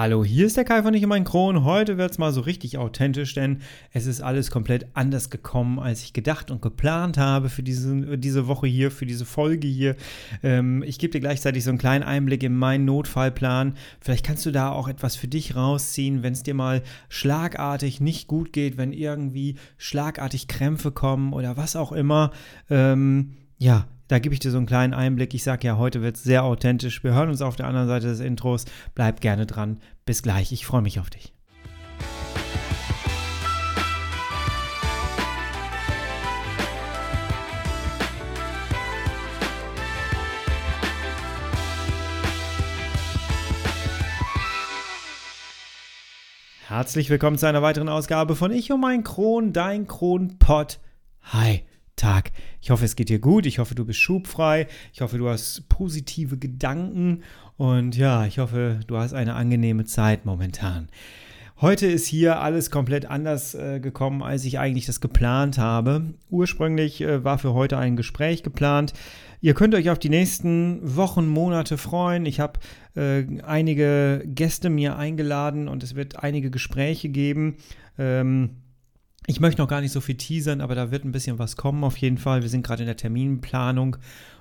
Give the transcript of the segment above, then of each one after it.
Hallo, hier ist der Kai von Ich und mein Kron. Heute wird es mal so richtig authentisch, denn es ist alles komplett anders gekommen, als ich gedacht und geplant habe für diese, diese Woche hier, für diese Folge hier. Ähm, ich gebe dir gleichzeitig so einen kleinen Einblick in meinen Notfallplan. Vielleicht kannst du da auch etwas für dich rausziehen, wenn es dir mal schlagartig nicht gut geht, wenn irgendwie schlagartig Krämpfe kommen oder was auch immer. Ähm, ja, da gebe ich dir so einen kleinen Einblick. Ich sage ja, heute wird es sehr authentisch. Wir hören uns auf der anderen Seite des Intros. Bleib gerne dran. Bis gleich. Ich freue mich auf dich. Herzlich willkommen zu einer weiteren Ausgabe von Ich und mein Kron, dein Kronpott. Hi. Tag. Ich hoffe, es geht dir gut. Ich hoffe, du bist schubfrei. Ich hoffe, du hast positive Gedanken. Und ja, ich hoffe, du hast eine angenehme Zeit momentan. Heute ist hier alles komplett anders äh, gekommen, als ich eigentlich das geplant habe. Ursprünglich äh, war für heute ein Gespräch geplant. Ihr könnt euch auf die nächsten Wochen, Monate freuen. Ich habe äh, einige Gäste mir eingeladen und es wird einige Gespräche geben. Ähm, ich möchte noch gar nicht so viel teasern, aber da wird ein bisschen was kommen auf jeden Fall. Wir sind gerade in der Terminplanung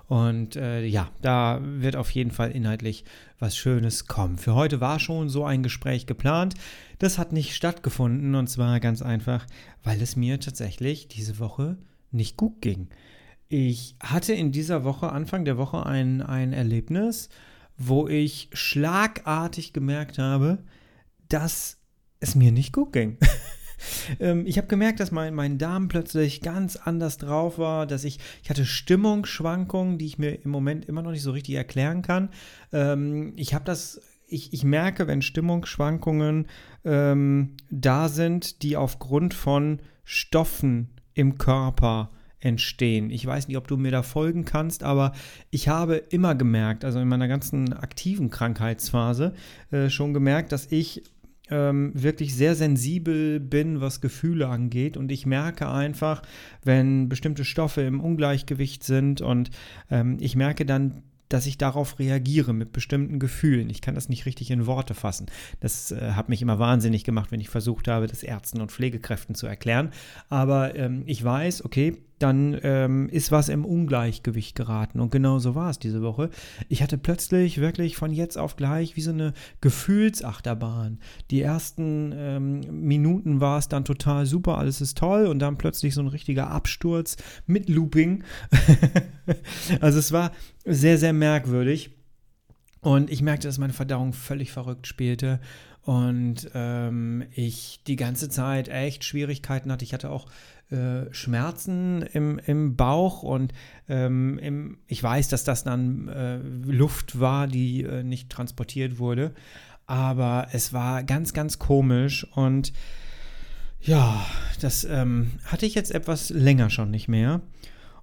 und äh, ja, da wird auf jeden Fall inhaltlich was Schönes kommen. Für heute war schon so ein Gespräch geplant. Das hat nicht stattgefunden und zwar ganz einfach, weil es mir tatsächlich diese Woche nicht gut ging. Ich hatte in dieser Woche, Anfang der Woche, ein, ein Erlebnis, wo ich schlagartig gemerkt habe, dass es mir nicht gut ging. ähm, ich habe gemerkt, dass mein, mein Darm plötzlich ganz anders drauf war, dass ich, ich hatte Stimmungsschwankungen, die ich mir im Moment immer noch nicht so richtig erklären kann. Ähm, ich habe das ich, ich, merke, wenn Stimmungsschwankungen ähm, da sind, die aufgrund von Stoffen im Körper entstehen. Ich weiß nicht, ob du mir da folgen kannst, aber ich habe immer gemerkt, also in meiner ganzen aktiven Krankheitsphase, äh, schon gemerkt, dass ich ähm, wirklich sehr sensibel bin, was Gefühle angeht. Und ich merke einfach, wenn bestimmte Stoffe im Ungleichgewicht sind und ähm, ich merke dann, dass ich darauf reagiere mit bestimmten Gefühlen. Ich kann das nicht richtig in Worte fassen. Das äh, hat mich immer wahnsinnig gemacht, wenn ich versucht habe, das Ärzten und Pflegekräften zu erklären. Aber ähm, ich weiß, okay, dann ähm, ist was im Ungleichgewicht geraten. Und genau so war es diese Woche. Ich hatte plötzlich wirklich von jetzt auf gleich wie so eine Gefühlsachterbahn. Die ersten ähm, Minuten war es dann total super, alles ist toll und dann plötzlich so ein richtiger Absturz mit Looping. also es war sehr, sehr merkwürdig. Und ich merkte, dass meine Verdauung völlig verrückt spielte und ähm, ich die ganze Zeit echt Schwierigkeiten hatte. Ich hatte auch äh, Schmerzen im, im Bauch und ähm, im, ich weiß, dass das dann äh, Luft war, die äh, nicht transportiert wurde, aber es war ganz, ganz komisch und ja, das ähm, hatte ich jetzt etwas länger schon nicht mehr.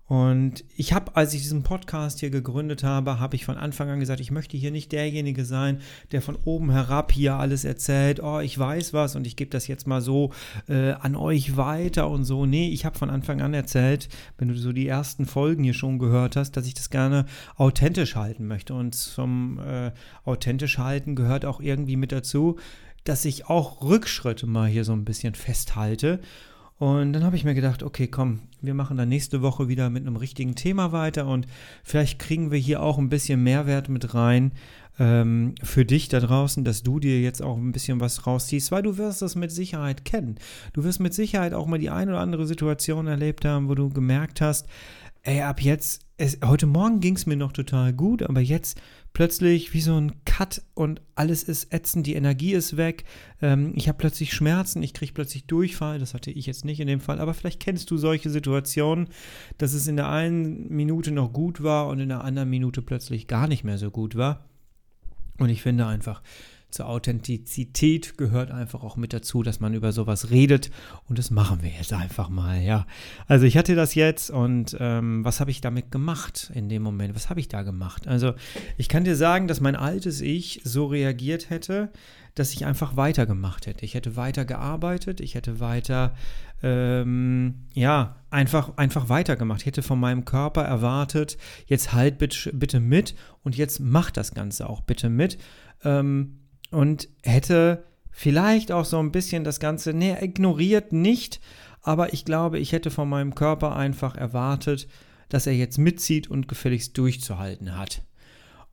Und ich habe, als ich diesen Podcast hier gegründet habe, habe ich von Anfang an gesagt, ich möchte hier nicht derjenige sein, der von oben herab hier alles erzählt, oh, ich weiß was und ich gebe das jetzt mal so äh, an euch weiter und so. Nee, ich habe von Anfang an erzählt, wenn du so die ersten Folgen hier schon gehört hast, dass ich das gerne authentisch halten möchte. Und zum äh, authentisch halten gehört auch irgendwie mit dazu, dass ich auch Rückschritte mal hier so ein bisschen festhalte und dann habe ich mir gedacht, okay, komm, wir machen dann nächste Woche wieder mit einem richtigen Thema weiter und vielleicht kriegen wir hier auch ein bisschen Mehrwert mit rein ähm, für dich da draußen, dass du dir jetzt auch ein bisschen was rausziehst, weil du wirst das mit Sicherheit kennen. Du wirst mit Sicherheit auch mal die ein oder andere Situation erlebt haben, wo du gemerkt hast, ey, ab jetzt, es, heute Morgen ging es mir noch total gut, aber jetzt plötzlich wie so ein Cut und alles ist ätzend, die Energie ist weg. Ähm, ich habe plötzlich Schmerzen, ich kriege plötzlich Durchfall. Das hatte ich jetzt nicht in dem Fall, aber vielleicht kennst du solche Situationen, dass es in der einen Minute noch gut war und in der anderen Minute plötzlich gar nicht mehr so gut war. Und ich finde einfach, zur Authentizität gehört einfach auch mit dazu, dass man über sowas redet und das machen wir jetzt einfach mal, ja. Also ich hatte das jetzt und ähm, was habe ich damit gemacht in dem Moment? Was habe ich da gemacht? Also ich kann dir sagen, dass mein altes Ich so reagiert hätte, dass ich einfach weitergemacht hätte. Ich hätte weiter gearbeitet, ich hätte weiter, ähm, ja, einfach, einfach weitergemacht. Ich hätte von meinem Körper erwartet, jetzt halt bitte, mit und jetzt mach das Ganze auch bitte mit. Ähm, und hätte vielleicht auch so ein bisschen das Ganze, nee, ignoriert nicht, aber ich glaube, ich hätte von meinem Körper einfach erwartet, dass er jetzt mitzieht und gefälligst durchzuhalten hat.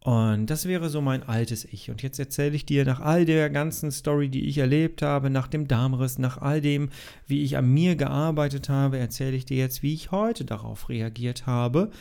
Und das wäre so mein altes Ich. Und jetzt erzähle ich dir nach all der ganzen Story, die ich erlebt habe, nach dem Darmriss, nach all dem, wie ich an mir gearbeitet habe, erzähle ich dir jetzt, wie ich heute darauf reagiert habe.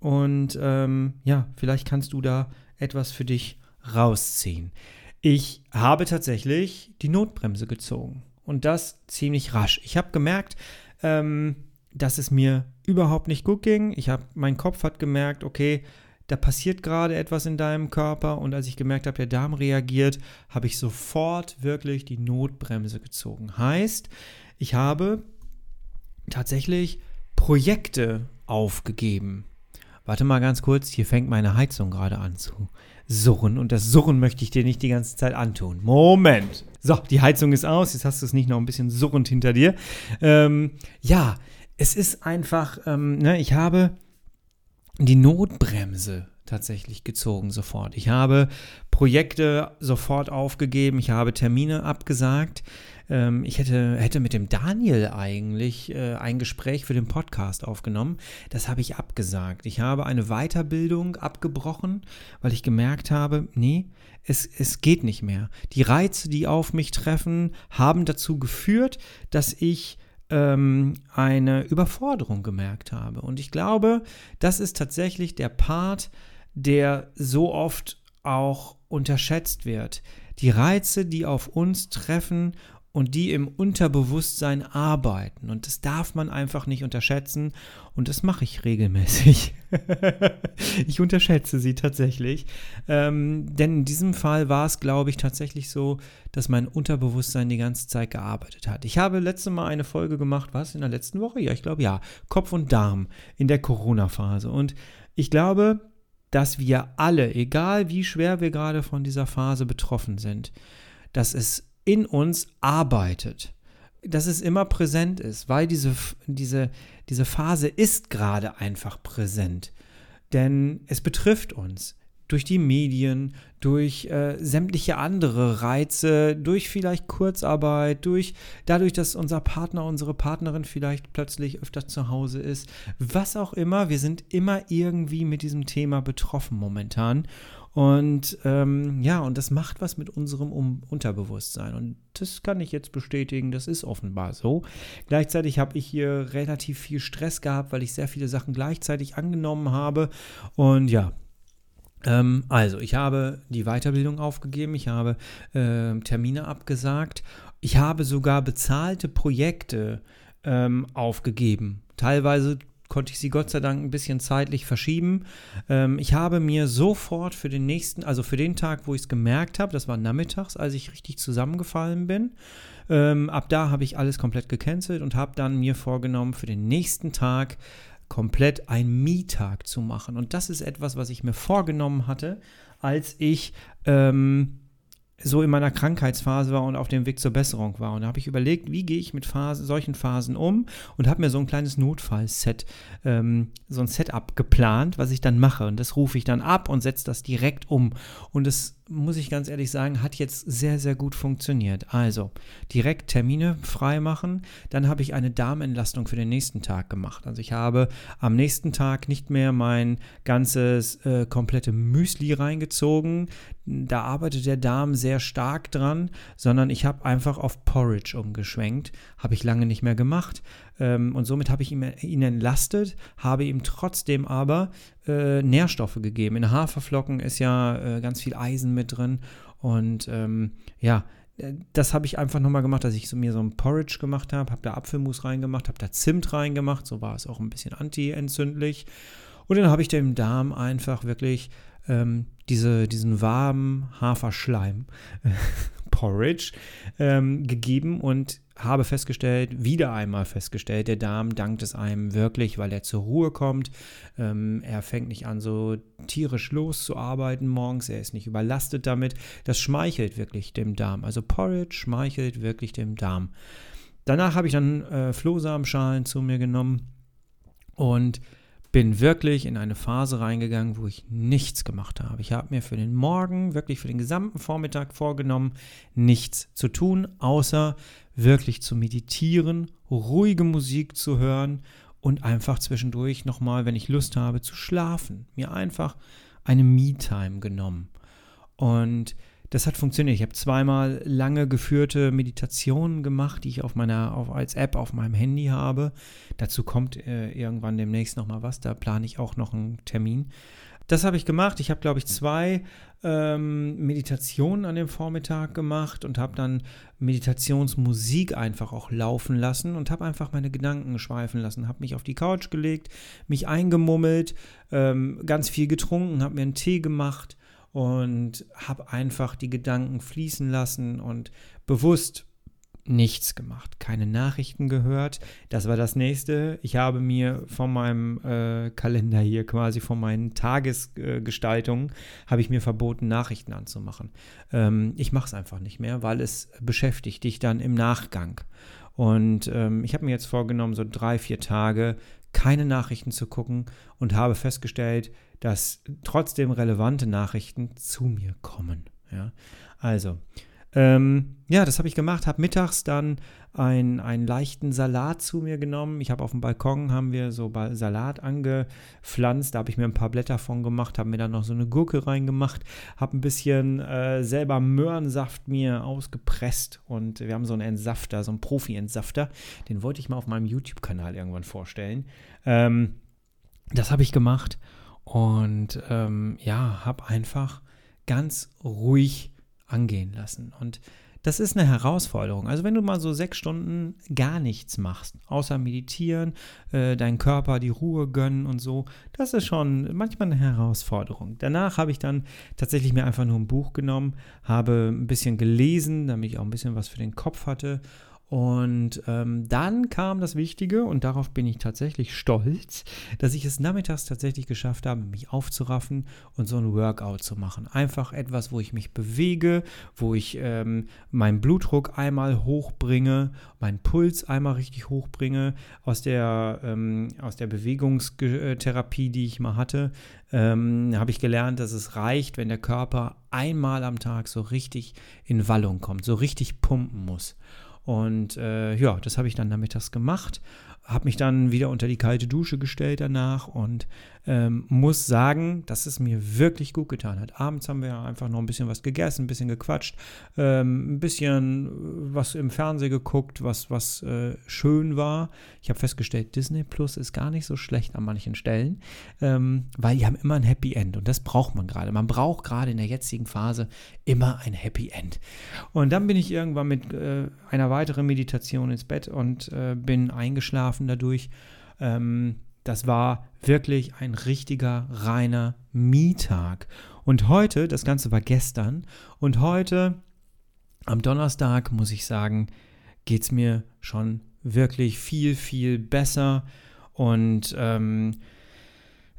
Und ähm, ja, vielleicht kannst du da etwas für dich rausziehen. Ich habe tatsächlich die Notbremse gezogen. Und das ziemlich rasch. Ich habe gemerkt, ähm, dass es mir überhaupt nicht gut ging. Ich habe, mein Kopf hat gemerkt, okay, da passiert gerade etwas in deinem Körper und als ich gemerkt habe, der Darm reagiert, habe ich sofort wirklich die Notbremse gezogen. Heißt, ich habe tatsächlich Projekte aufgegeben. Warte mal ganz kurz, hier fängt meine Heizung gerade an zu surren und das Surren möchte ich dir nicht die ganze Zeit antun. Moment. So, die Heizung ist aus, jetzt hast du es nicht noch ein bisschen surrend hinter dir. Ähm, ja, es ist einfach, ähm, ne, ich habe die Notbremse tatsächlich gezogen sofort. Ich habe Projekte sofort aufgegeben, ich habe Termine abgesagt. Ähm, ich hätte, hätte mit dem Daniel eigentlich äh, ein Gespräch für den Podcast aufgenommen. Das habe ich abgesagt. Ich habe eine Weiterbildung abgebrochen, weil ich gemerkt habe, nee, es, es geht nicht mehr. Die Reize, die auf mich treffen, haben dazu geführt, dass ich ähm, eine Überforderung gemerkt habe. Und ich glaube, das ist tatsächlich der Part, der so oft auch unterschätzt wird. Die Reize, die auf uns treffen und die im Unterbewusstsein arbeiten. Und das darf man einfach nicht unterschätzen. Und das mache ich regelmäßig. ich unterschätze sie tatsächlich. Ähm, denn in diesem Fall war es, glaube ich, tatsächlich so, dass mein Unterbewusstsein die ganze Zeit gearbeitet hat. Ich habe letzte Mal eine Folge gemacht, was? In der letzten Woche? Ja, ich glaube ja. Kopf und Darm in der Corona-Phase. Und ich glaube, dass wir alle, egal wie schwer wir gerade von dieser Phase betroffen sind, dass es in uns arbeitet, dass es immer präsent ist, weil diese, diese, diese Phase ist gerade einfach präsent. Denn es betrifft uns durch die Medien, durch äh, sämtliche andere Reize, durch vielleicht Kurzarbeit, durch dadurch, dass unser Partner, unsere Partnerin vielleicht plötzlich öfter zu Hause ist, was auch immer. Wir sind immer irgendwie mit diesem Thema betroffen momentan. Und ähm, ja, und das macht was mit unserem um Unterbewusstsein. Und das kann ich jetzt bestätigen, das ist offenbar so. Gleichzeitig habe ich hier relativ viel Stress gehabt, weil ich sehr viele Sachen gleichzeitig angenommen habe. Und ja, ähm, also, ich habe die Weiterbildung aufgegeben, ich habe äh, Termine abgesagt, ich habe sogar bezahlte Projekte ähm, aufgegeben. Teilweise konnte ich sie Gott sei Dank ein bisschen zeitlich verschieben. Ähm, ich habe mir sofort für den nächsten, also für den Tag, wo ich es gemerkt habe, das war nachmittags, als ich richtig zusammengefallen bin, ähm, ab da habe ich alles komplett gecancelt und habe dann mir vorgenommen, für den nächsten Tag komplett einen Mietag zu machen. Und das ist etwas, was ich mir vorgenommen hatte, als ich ähm, so in meiner Krankheitsphase war und auf dem Weg zur Besserung war. Und da habe ich überlegt, wie gehe ich mit Phasen, solchen Phasen um und habe mir so ein kleines Notfallset, ähm, so ein Setup geplant, was ich dann mache. Und das rufe ich dann ab und setze das direkt um. Und das muss ich ganz ehrlich sagen, hat jetzt sehr, sehr gut funktioniert. Also direkt Termine freimachen. Dann habe ich eine Darmentlastung für den nächsten Tag gemacht. Also ich habe am nächsten Tag nicht mehr mein ganzes äh, komplette Müsli reingezogen. Da arbeitet der Darm sehr stark dran, sondern ich habe einfach auf Porridge umgeschwenkt. Habe ich lange nicht mehr gemacht. Ähm, und somit habe ich ihn, ihn entlastet, habe ihm trotzdem aber äh, Nährstoffe gegeben. In Haferflocken ist ja äh, ganz viel Eisen mit drin. Und ähm, ja, äh, das habe ich einfach nochmal gemacht, dass ich so, mir so ein Porridge gemacht habe, habe da Apfelmus reingemacht, habe da Zimt reingemacht, so war es auch ein bisschen anti-entzündlich. Und dann habe ich dem Darm einfach wirklich ähm, diese, diesen warmen Haferschleim, Porridge, ähm, gegeben und habe festgestellt, wieder einmal festgestellt, der Darm dankt es einem wirklich, weil er zur Ruhe kommt. Ähm, er fängt nicht an, so tierisch loszuarbeiten morgens. Er ist nicht überlastet damit. Das schmeichelt wirklich dem Darm. Also Porridge schmeichelt wirklich dem Darm. Danach habe ich dann äh, Flohsamenschalen zu mir genommen und bin wirklich in eine Phase reingegangen, wo ich nichts gemacht habe. Ich habe mir für den Morgen, wirklich für den gesamten Vormittag vorgenommen, nichts zu tun, außer wirklich zu meditieren, ruhige Musik zu hören und einfach zwischendurch nochmal, wenn ich Lust habe, zu schlafen. Mir einfach eine Me-Time genommen. Und das hat funktioniert. Ich habe zweimal lange geführte Meditationen gemacht, die ich auf meiner, auf, als App auf meinem Handy habe. Dazu kommt äh, irgendwann demnächst nochmal was. Da plane ich auch noch einen Termin. Das habe ich gemacht. Ich habe, glaube ich, zwei ähm, Meditationen an dem Vormittag gemacht und habe dann Meditationsmusik einfach auch laufen lassen und habe einfach meine Gedanken schweifen lassen. Habe mich auf die Couch gelegt, mich eingemummelt, ähm, ganz viel getrunken, habe mir einen Tee gemacht und habe einfach die Gedanken fließen lassen und bewusst nichts gemacht, keine Nachrichten gehört. Das war das nächste. Ich habe mir von meinem äh, Kalender hier quasi, von meinen Tagesgestaltungen, äh, habe ich mir verboten, Nachrichten anzumachen. Ähm, ich mache es einfach nicht mehr, weil es beschäftigt dich dann im Nachgang. Und ähm, ich habe mir jetzt vorgenommen, so drei, vier Tage keine Nachrichten zu gucken und habe festgestellt, dass trotzdem relevante Nachrichten zu mir kommen. Ja? Also, ähm, ja, das habe ich gemacht, habe mittags dann ein, einen leichten Salat zu mir genommen. Ich habe auf dem Balkon, haben wir so Salat angepflanzt, da habe ich mir ein paar Blätter von gemacht, habe mir dann noch so eine Gurke reingemacht, habe ein bisschen äh, selber Möhrensaft mir ausgepresst und wir haben so einen Entsafter, so einen Profi-Entsafter, den wollte ich mal auf meinem YouTube-Kanal irgendwann vorstellen. Ähm, das habe ich gemacht und ähm, ja, habe einfach ganz ruhig angehen lassen. Und das ist eine Herausforderung. Also wenn du mal so sechs Stunden gar nichts machst, außer meditieren, äh, deinen Körper die Ruhe gönnen und so, das ist schon manchmal eine Herausforderung. Danach habe ich dann tatsächlich mir einfach nur ein Buch genommen, habe ein bisschen gelesen, damit ich auch ein bisschen was für den Kopf hatte und ähm, dann kam das Wichtige, und darauf bin ich tatsächlich stolz, dass ich es nachmittags tatsächlich geschafft habe, mich aufzuraffen und so ein Workout zu machen. Einfach etwas, wo ich mich bewege, wo ich ähm, meinen Blutdruck einmal hochbringe, meinen Puls einmal richtig hochbringe. Aus der, ähm, aus der Bewegungstherapie, die ich mal hatte, ähm, habe ich gelernt, dass es reicht, wenn der Körper einmal am Tag so richtig in Wallung kommt, so richtig pumpen muss. Und äh, ja, das habe ich dann nachmittags gemacht, habe mich dann wieder unter die kalte Dusche gestellt danach und ähm, muss sagen, dass es mir wirklich gut getan hat. Abends haben wir einfach noch ein bisschen was gegessen, ein bisschen gequatscht, ähm, ein bisschen äh, was im Fernsehen geguckt, was, was äh, schön war. Ich habe festgestellt, Disney Plus ist gar nicht so schlecht an manchen Stellen, ähm, weil die haben immer ein Happy End und das braucht man gerade. Man braucht gerade in der jetzigen Phase immer ein Happy End. Und dann bin ich irgendwann mit äh, einer weiteren Meditation ins Bett und äh, bin eingeschlafen dadurch. Ähm, das war wirklich ein richtiger, reiner Mietag. Und heute, das Ganze war gestern, und heute, am Donnerstag, muss ich sagen, geht es mir schon wirklich viel, viel besser. Und ähm,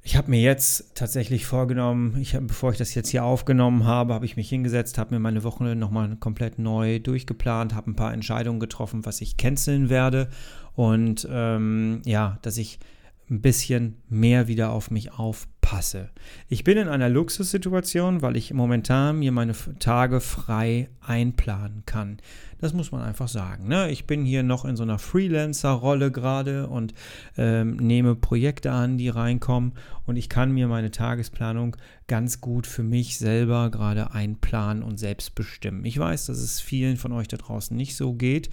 ich habe mir jetzt tatsächlich vorgenommen, ich hab, bevor ich das jetzt hier aufgenommen habe, habe ich mich hingesetzt, habe mir meine Woche nochmal komplett neu durchgeplant, habe ein paar Entscheidungen getroffen, was ich canceln werde. Und ähm, ja, dass ich ein bisschen mehr wieder auf mich aufpasse. Ich bin in einer Luxussituation, weil ich momentan mir meine Tage frei einplanen kann. Das muss man einfach sagen. Ne? Ich bin hier noch in so einer Freelancer-Rolle gerade und ähm, nehme Projekte an, die reinkommen und ich kann mir meine Tagesplanung ganz gut für mich selber gerade einplanen und selbst bestimmen. Ich weiß, dass es vielen von euch da draußen nicht so geht,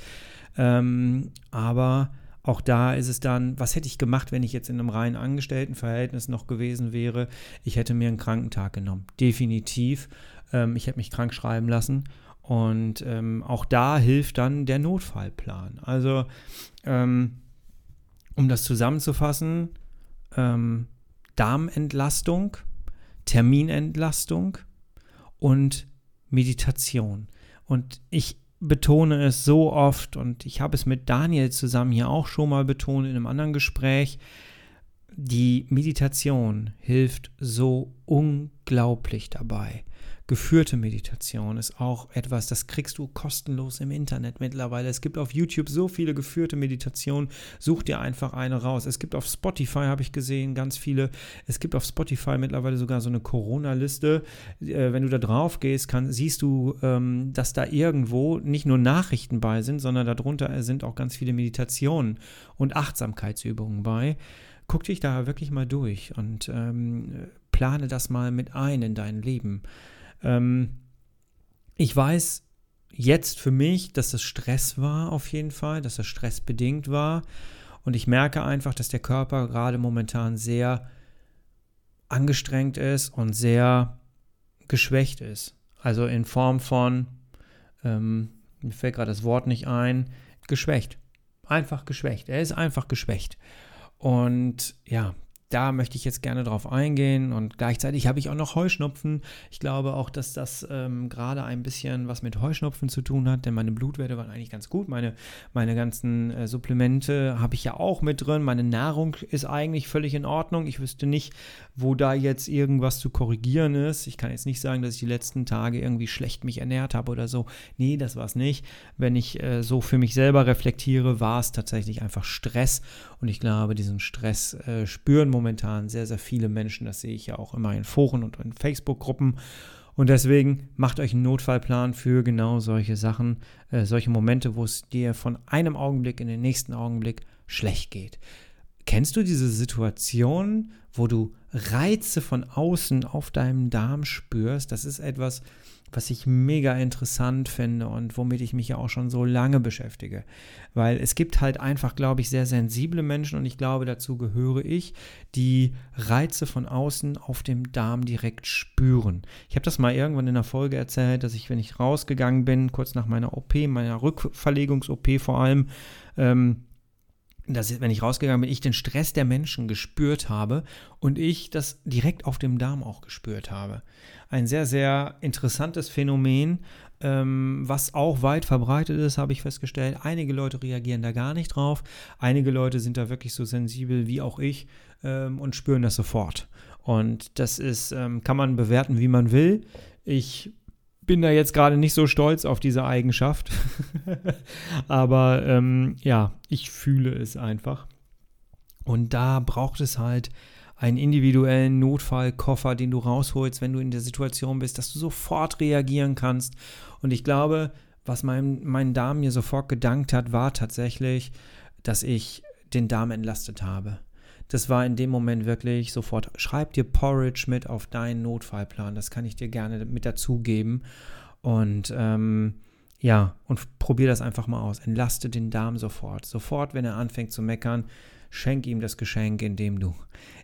ähm, aber auch da ist es dann, was hätte ich gemacht, wenn ich jetzt in einem reinen Angestelltenverhältnis noch gewesen wäre? Ich hätte mir einen Krankentag genommen. Definitiv. Ähm, ich hätte mich krank schreiben lassen. Und ähm, auch da hilft dann der Notfallplan. Also, ähm, um das zusammenzufassen, ähm, Darmentlastung, Terminentlastung und Meditation. Und ich betone es so oft und ich habe es mit Daniel zusammen hier auch schon mal betont in einem anderen Gespräch. Die Meditation hilft so unglaublich dabei, Geführte Meditation ist auch etwas, das kriegst du kostenlos im Internet mittlerweile. Es gibt auf YouTube so viele geführte Meditationen. Such dir einfach eine raus. Es gibt auf Spotify, habe ich gesehen, ganz viele. Es gibt auf Spotify mittlerweile sogar so eine Corona-Liste. Äh, wenn du da drauf gehst, kann, siehst du, ähm, dass da irgendwo nicht nur Nachrichten bei sind, sondern darunter sind auch ganz viele Meditationen und Achtsamkeitsübungen bei. Guck dich da wirklich mal durch und ähm, plane das mal mit ein in dein Leben. Ähm, ich weiß jetzt für mich, dass das Stress war auf jeden Fall, dass das stressbedingt war. Und ich merke einfach, dass der Körper gerade momentan sehr angestrengt ist und sehr geschwächt ist. Also in Form von, ähm, mir fällt gerade das Wort nicht ein, geschwächt. Einfach geschwächt. Er ist einfach geschwächt. Und ja, da möchte ich jetzt gerne drauf eingehen und gleichzeitig habe ich auch noch Heuschnupfen. Ich glaube auch, dass das ähm, gerade ein bisschen was mit Heuschnupfen zu tun hat, denn meine Blutwerte waren eigentlich ganz gut. Meine, meine ganzen äh, Supplemente habe ich ja auch mit drin. Meine Nahrung ist eigentlich völlig in Ordnung. Ich wüsste nicht, wo da jetzt irgendwas zu korrigieren ist. Ich kann jetzt nicht sagen, dass ich die letzten Tage irgendwie schlecht mich ernährt habe oder so. Nee, das war es nicht. Wenn ich äh, so für mich selber reflektiere, war es tatsächlich einfach Stress und ich glaube, diesen Stress äh, spüren momentan sehr, sehr viele Menschen. Das sehe ich ja auch immer in Foren und in Facebook-Gruppen. Und deswegen macht euch einen Notfallplan für genau solche Sachen, äh, solche Momente, wo es dir von einem Augenblick in den nächsten Augenblick schlecht geht. Kennst du diese Situation, wo du Reize von außen auf deinem Darm spürst? Das ist etwas, was ich mega interessant finde und womit ich mich ja auch schon so lange beschäftige. Weil es gibt halt einfach, glaube ich, sehr sensible Menschen und ich glaube, dazu gehöre ich, die Reize von außen auf dem Darm direkt spüren. Ich habe das mal irgendwann in einer Folge erzählt, dass ich, wenn ich rausgegangen bin, kurz nach meiner OP, meiner Rückverlegungs-OP vor allem, ähm, dass wenn ich rausgegangen bin, ich den Stress der Menschen gespürt habe und ich das direkt auf dem Darm auch gespürt habe. Ein sehr, sehr interessantes Phänomen, ähm, was auch weit verbreitet ist, habe ich festgestellt. Einige Leute reagieren da gar nicht drauf. Einige Leute sind da wirklich so sensibel wie auch ich ähm, und spüren das sofort. Und das ist, ähm, kann man bewerten, wie man will. Ich bin da jetzt gerade nicht so stolz auf diese Eigenschaft. Aber ähm, ja, ich fühle es einfach. Und da braucht es halt einen individuellen Notfallkoffer, den du rausholst, wenn du in der Situation bist, dass du sofort reagieren kannst. Und ich glaube, was mein, mein Darm mir sofort gedankt hat, war tatsächlich, dass ich den Darm entlastet habe das war in dem Moment wirklich sofort, schreib dir Porridge mit auf deinen Notfallplan. Das kann ich dir gerne mit dazugeben. Und ähm, ja, und probier das einfach mal aus. Entlaste den Darm sofort. Sofort, wenn er anfängt zu meckern, schenk ihm das Geschenk, indem du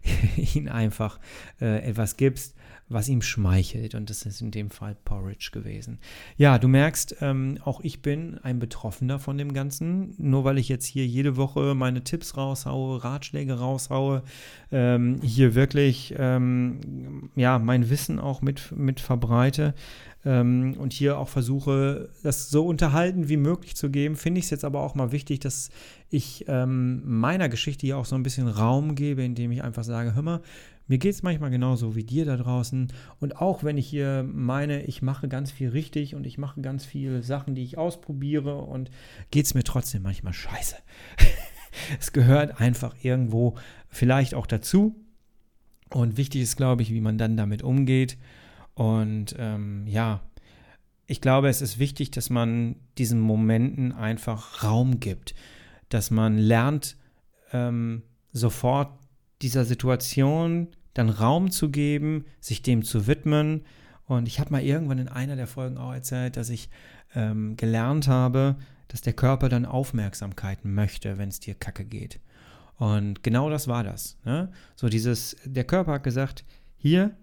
ihn einfach äh, etwas gibst, was ihm schmeichelt. Und das ist in dem Fall Porridge gewesen. Ja, du merkst, ähm, auch ich bin ein Betroffener von dem Ganzen. Nur weil ich jetzt hier jede Woche meine Tipps raushaue, Ratschläge raushaue, ähm, hier wirklich ähm, ja, mein Wissen auch mit, mit verbreite ähm, und hier auch versuche, das so unterhalten wie möglich zu geben, finde ich es jetzt aber auch mal wichtig, dass ich ähm, meiner Geschichte hier auch so ein bisschen Raum gebe, indem ich einfach sage, hör mal, mir geht es manchmal genauso wie dir da draußen. Und auch wenn ich hier meine, ich mache ganz viel richtig und ich mache ganz viele Sachen, die ich ausprobiere und geht es mir trotzdem manchmal scheiße. es gehört einfach irgendwo vielleicht auch dazu. Und wichtig ist, glaube ich, wie man dann damit umgeht. Und ähm, ja, ich glaube, es ist wichtig, dass man diesen Momenten einfach Raum gibt, dass man lernt, ähm, sofort dieser Situation dann Raum zu geben, sich dem zu widmen. Und ich habe mal irgendwann in einer der Folgen auch erzählt, dass ich ähm, gelernt habe, dass der Körper dann Aufmerksamkeit möchte, wenn es dir kacke geht. Und genau das war das. Ne? So dieses, der Körper hat gesagt, hier,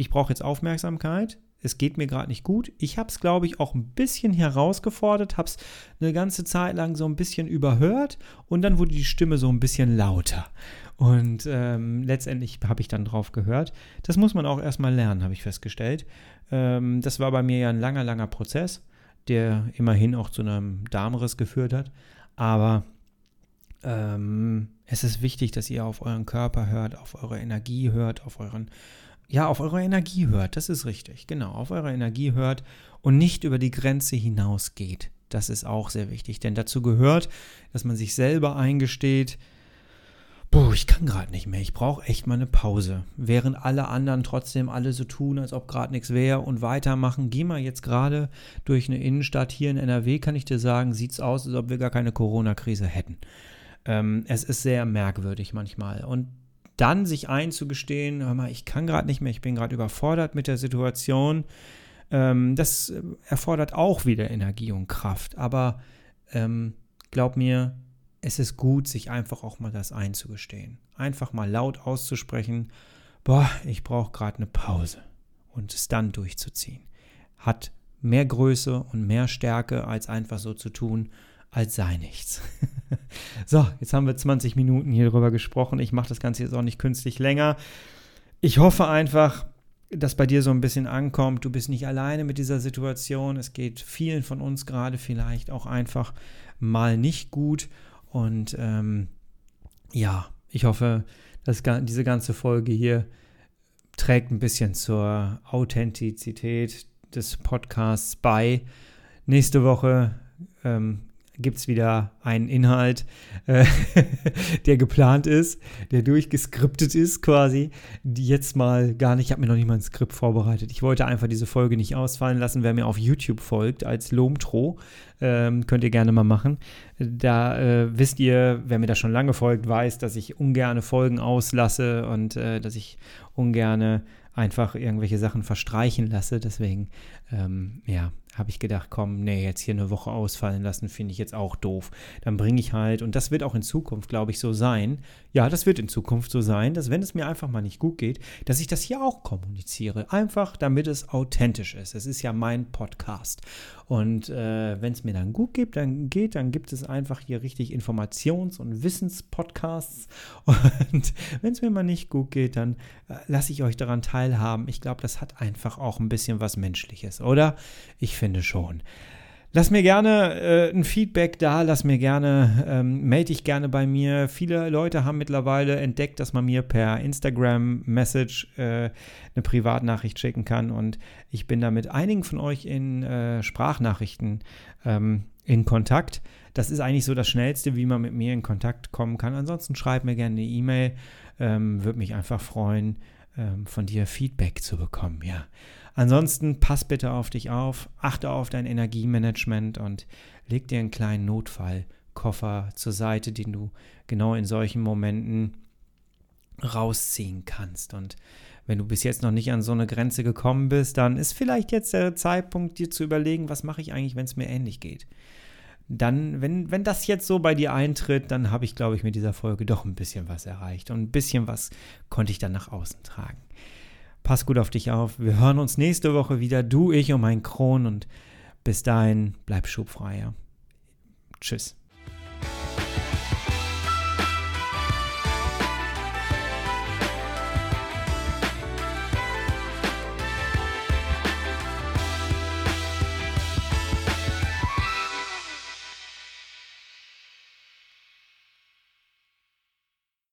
ich brauche jetzt Aufmerksamkeit, es geht mir gerade nicht gut. Ich habe es, glaube ich, auch ein bisschen herausgefordert, habe es eine ganze Zeit lang so ein bisschen überhört und dann wurde die Stimme so ein bisschen lauter. Und ähm, letztendlich habe ich dann drauf gehört. Das muss man auch erstmal lernen, habe ich festgestellt. Ähm, das war bei mir ja ein langer, langer Prozess, der immerhin auch zu einem Darmriss geführt hat. Aber ähm, es ist wichtig, dass ihr auf euren Körper hört, auf eure Energie hört, auf euren ja, auf eure Energie hört. Das ist richtig. Genau, auf eure Energie hört und nicht über die Grenze hinausgeht. Das ist auch sehr wichtig, denn dazu gehört, dass man sich selber eingesteht, boah, ich kann gerade nicht mehr, ich brauche echt mal eine Pause. Während alle anderen trotzdem alle so tun, als ob gerade nichts wäre und weitermachen. Geh mal jetzt gerade durch eine Innenstadt hier in NRW, kann ich dir sagen, sieht es aus, als ob wir gar keine Corona-Krise hätten. Ähm, es ist sehr merkwürdig manchmal. Und dann sich einzugestehen, hör mal, ich kann gerade nicht mehr, ich bin gerade überfordert mit der Situation, ähm, das erfordert auch wieder Energie und Kraft. Aber ähm, glaub mir, es ist gut, sich einfach auch mal das einzugestehen. Einfach mal laut auszusprechen, boah, ich brauche gerade eine Pause und es dann durchzuziehen. Hat mehr Größe und mehr Stärke, als einfach so zu tun, als sei nichts. so, jetzt haben wir 20 Minuten hier drüber gesprochen. Ich mache das Ganze jetzt auch nicht künstlich länger. Ich hoffe einfach, dass bei dir so ein bisschen ankommt. Du bist nicht alleine mit dieser Situation. Es geht vielen von uns gerade vielleicht auch einfach mal nicht gut. Und ähm, ja, ich hoffe, dass diese ganze Folge hier trägt ein bisschen zur Authentizität des Podcasts bei. Nächste Woche ähm, gibt es wieder einen Inhalt, äh, der geplant ist, der durchgeskriptet ist quasi, jetzt mal gar nicht, ich habe mir noch nicht mal ein Skript vorbereitet. Ich wollte einfach diese Folge nicht ausfallen lassen. Wer mir auf YouTube folgt als Lomtro, ähm, könnt ihr gerne mal machen. Da äh, wisst ihr, wer mir da schon lange folgt, weiß, dass ich ungerne Folgen auslasse und äh, dass ich ungerne einfach irgendwelche Sachen verstreichen lasse. Deswegen, ähm, ja, habe ich gedacht, komm, nee, jetzt hier eine Woche ausfallen lassen, finde ich jetzt auch doof. Dann bringe ich halt, und das wird auch in Zukunft, glaube ich, so sein. Ja, das wird in Zukunft so sein, dass wenn es mir einfach mal nicht gut geht, dass ich das hier auch kommuniziere. Einfach, damit es authentisch ist. Es ist ja mein Podcast. Und äh, wenn es mir dann gut geht, dann geht, dann gibt es einfach hier richtig Informations- und Wissenspodcasts. Und wenn es mir mal nicht gut geht, dann äh, lasse ich euch daran teilhaben. Ich glaube, das hat einfach auch ein bisschen was Menschliches, oder? Ich finde schon. Lass mir gerne äh, ein Feedback da, lass mir gerne, ähm, melde dich gerne bei mir. Viele Leute haben mittlerweile entdeckt, dass man mir per Instagram-Message äh, eine Privatnachricht schicken kann und ich bin da mit einigen von euch in äh, Sprachnachrichten ähm, in Kontakt. Das ist eigentlich so das Schnellste, wie man mit mir in Kontakt kommen kann. Ansonsten schreib mir gerne eine E-Mail, ähm, würde mich einfach freuen, ähm, von dir Feedback zu bekommen, ja. Ansonsten pass bitte auf dich auf, achte auf dein Energiemanagement und leg dir einen kleinen Notfallkoffer zur Seite, den du genau in solchen Momenten rausziehen kannst. Und wenn du bis jetzt noch nicht an so eine Grenze gekommen bist, dann ist vielleicht jetzt der Zeitpunkt, dir zu überlegen, was mache ich eigentlich, wenn es mir ähnlich geht. Dann, wenn, wenn das jetzt so bei dir eintritt, dann habe ich, glaube ich, mit dieser Folge doch ein bisschen was erreicht und ein bisschen was konnte ich dann nach außen tragen. Pass gut auf dich auf. Wir hören uns nächste Woche wieder, du, ich und mein Kron. Und bis dahin, bleib schubfrei. Ja? Tschüss.